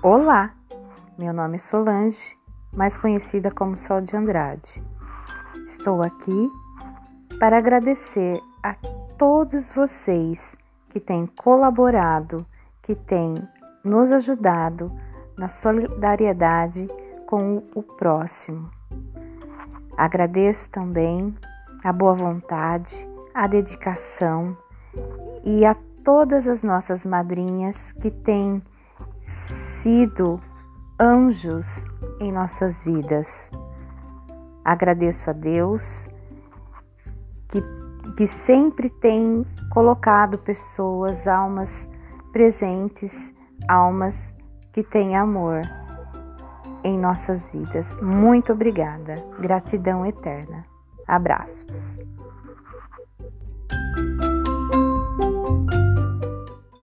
Olá, meu nome é Solange, mais conhecida como Sol de Andrade. Estou aqui para agradecer a todos vocês que têm colaborado, que têm nos ajudado na solidariedade com o próximo. Agradeço também a boa vontade, a dedicação e a todas as nossas madrinhas que têm sido anjos em nossas vidas. Agradeço a Deus que, que sempre tem colocado pessoas, almas presentes, almas que têm amor em nossas vidas. Muito obrigada. Gratidão eterna. Abraços.